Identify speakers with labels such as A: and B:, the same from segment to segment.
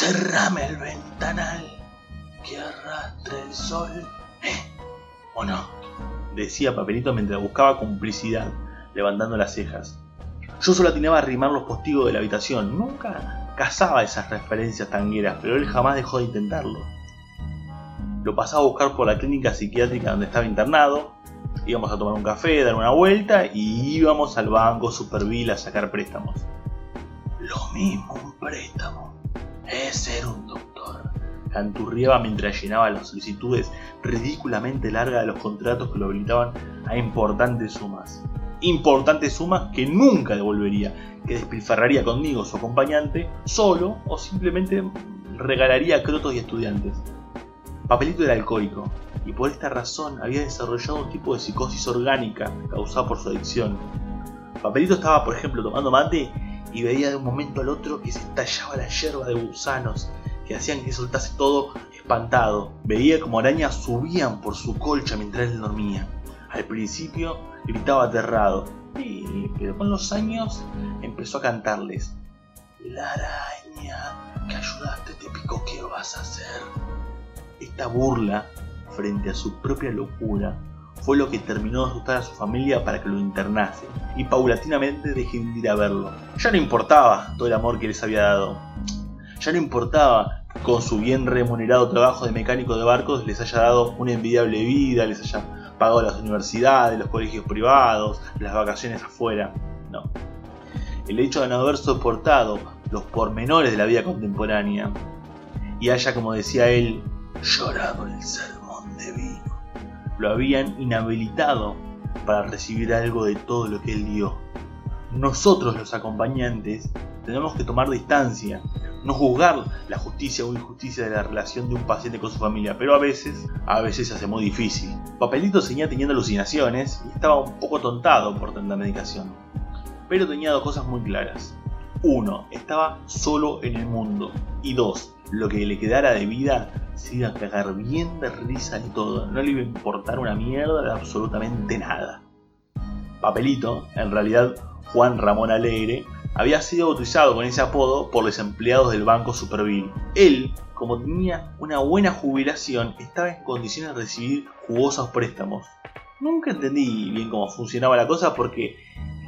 A: cerrame el ventanal que arrastre el sol. ¿Eh? ¿O no? Decía Papelito mientras buscaba complicidad, levantando las cejas. Yo solo atinaba a arrimar los postigos de la habitación, nunca cazaba esas referencias tangueras, pero él jamás dejó de intentarlo. Lo pasaba a buscar por la clínica psiquiátrica donde estaba internado, íbamos a tomar un café, dar una vuelta y íbamos al banco Superville a sacar préstamos. Lo mismo un préstamo es ser un doctor. Canturriaba mientras llenaba las solicitudes ridículamente largas de los contratos que lo habilitaban a importantes sumas. Importantes sumas que nunca devolvería, que despilfarraría conmigo su acompañante solo o simplemente regalaría a crotos y estudiantes. Papelito era alcohólico y por esta razón había desarrollado un tipo de psicosis orgánica causada por su adicción. Papelito estaba, por ejemplo, tomando mate y veía de un momento al otro que se estallaba la hierba de gusanos que hacían que soltase todo espantado. Veía como arañas subían por su colcha mientras él dormía. Al principio gritaba aterrado, pero con los años empezó a cantarles. La araña que ayudaste te picó, ¿qué vas a hacer? Esta burla, frente a su propia locura, fue lo que terminó de asustar a su familia para que lo internase, y paulatinamente dejé de ir a verlo. Ya no importaba todo el amor que les había dado. Ya no importaba que con su bien remunerado trabajo de mecánico de barcos les haya dado una envidiable vida, les haya pagado las universidades, los colegios privados, las vacaciones afuera. No. El hecho de no haber soportado los pormenores de la vida contemporánea y haya, como decía él, llorado el sermón de vino. Lo habían inhabilitado para recibir algo de todo lo que él dio. Nosotros los acompañantes tenemos que tomar distancia, no juzgar la justicia o injusticia de la relación de un paciente con su familia, pero a veces, a veces se hace muy difícil. Papelito seguía teniendo alucinaciones y estaba un poco tontado por tanta medicación. Pero tenía dos cosas muy claras. Uno, estaba solo en el mundo. Y dos, lo que le quedara de vida se iba a cagar bien de risa y todo, no le iba a importar una mierda de absolutamente nada. Papelito, en realidad Juan Ramón Alegre, había sido bautizado con ese apodo por los empleados del Banco Superville. Él, como tenía una buena jubilación, estaba en condiciones de recibir jugosos préstamos. Nunca entendí bien cómo funcionaba la cosa porque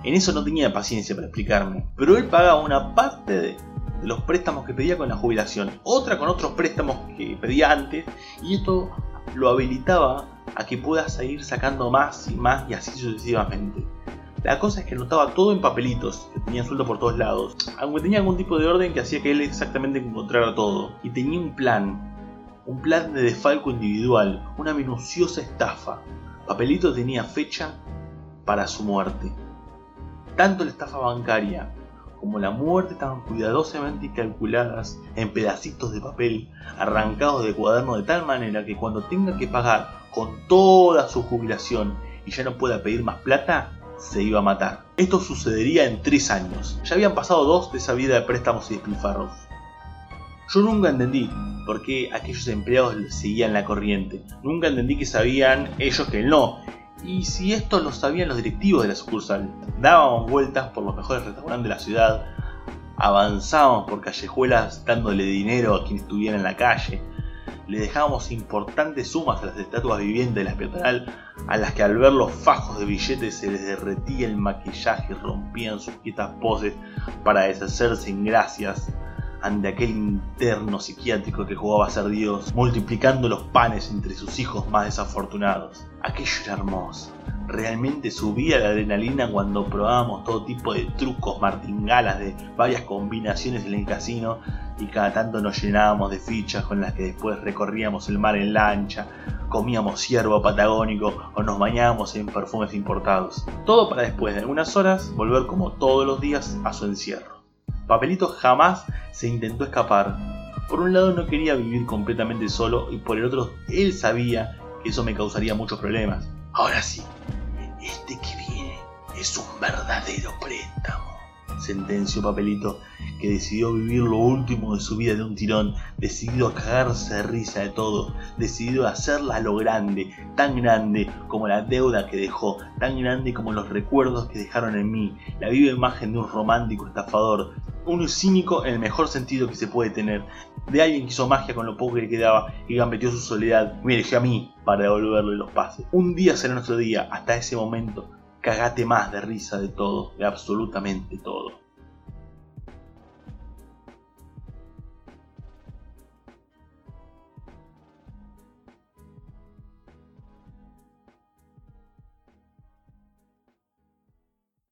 A: en eso no tenía paciencia para explicarme, pero él pagaba una parte de, los préstamos que pedía con la jubilación, otra con otros préstamos que pedía antes, y esto lo habilitaba a que pueda seguir sacando más y más y así sucesivamente. La cosa es que anotaba todo en papelitos, que tenía suelto por todos lados, aunque tenía algún tipo de orden que hacía que él exactamente encontrara todo, y tenía un plan, un plan de desfalco individual, una minuciosa estafa. Papelito tenía fecha para su muerte. Tanto la estafa bancaria como la muerte estaban cuidadosamente calculadas en pedacitos de papel arrancados de cuaderno de tal manera que cuando tenga que pagar con toda su jubilación y ya no pueda pedir más plata, se iba a matar. Esto sucedería en tres años. Ya habían pasado dos de esa vida de préstamos y despilfarros. Yo nunca entendí por qué aquellos empleados seguían la corriente. Nunca entendí que sabían ellos que no y si esto lo sabían los directivos de la sucursal, dábamos vueltas por los mejores restaurantes de la ciudad, avanzábamos por callejuelas dándole dinero a quien estuviera en la calle, le dejábamos importantes sumas a las estatuas vivientes de la peatonal, a las que al ver los fajos de billetes se les derretía el maquillaje y rompían sus quietas poses para deshacerse en gracias ante aquel interno psiquiátrico que jugaba a ser Dios, multiplicando los panes entre sus hijos más desafortunados. Aquello era hermoso. Realmente subía la adrenalina cuando probábamos todo tipo de trucos martingalas de varias combinaciones en el casino y cada tanto nos llenábamos de fichas con las que después recorríamos el mar en lancha, comíamos ciervo patagónico o nos bañábamos en perfumes importados. Todo para después de algunas horas volver como todos los días a su encierro. Papelito jamás se intentó escapar. Por un lado no quería vivir completamente solo y por el otro él sabía que eso me causaría muchos problemas. Ahora sí, este que viene es un verdadero préstamo, sentenció Papelito, que decidió vivir lo último de su vida de un tirón, decidido a cagarse de risa de todo, decidido a hacerla lo grande, tan grande como la deuda que dejó, tan grande como los recuerdos que dejaron en mí, la viva imagen de un romántico estafador, Uno cínico en el mejor sentido que se puede tener. De alguien que hizo magia con lo poco que le quedaba y gambeteó su soledad me eligió a mí para devolverle los pases. Un día será nuestro día. Hasta ese momento, cagate más de risa de todo, de absolutamente todo.